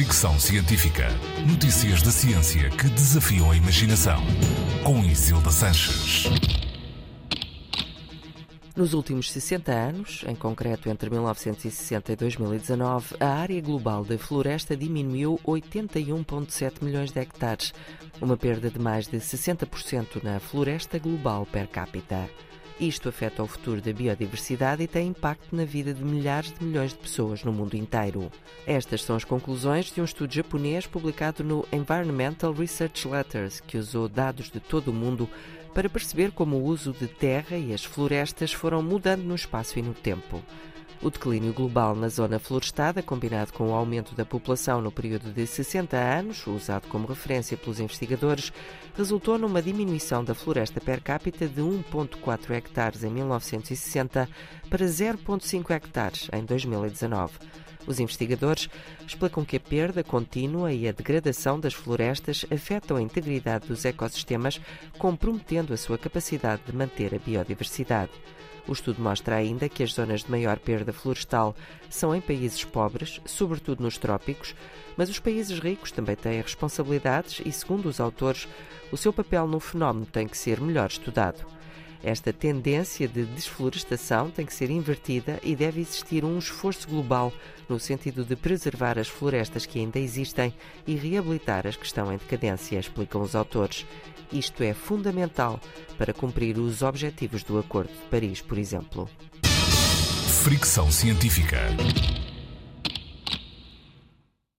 Fricção Científica. Notícias da ciência que desafiam a imaginação. Com Isilda Sanches. Nos últimos 60 anos, em concreto entre 1960 e 2019, a área global da floresta diminuiu 81,7 milhões de hectares, uma perda de mais de 60% na floresta global per capita. Isto afeta o futuro da biodiversidade e tem impacto na vida de milhares de milhões de pessoas no mundo inteiro. Estas são as conclusões de um estudo japonês publicado no Environmental Research Letters, que usou dados de todo o mundo para perceber como o uso de terra e as florestas foram mudando no espaço e no tempo. O declínio global na zona florestada, combinado com o aumento da população no período de 60 anos, usado como referência pelos investigadores, resultou numa diminuição da floresta per capita de 1,4 hectares em 1960 para 0,5 hectares em 2019. Os investigadores explicam que a perda contínua e a degradação das florestas afetam a integridade dos ecossistemas, comprometendo a sua capacidade de manter a biodiversidade. O estudo mostra ainda que as zonas de maior perda florestal são em países pobres, sobretudo nos trópicos, mas os países ricos também têm responsabilidades e, segundo os autores, o seu papel no fenómeno tem que ser melhor estudado. Esta tendência de desflorestação tem que ser invertida e deve existir um esforço global no sentido de preservar as florestas que ainda existem e reabilitar as que estão em decadência, explicam os autores. Isto é fundamental para cumprir os objetivos do Acordo de Paris, por exemplo. Fricção científica.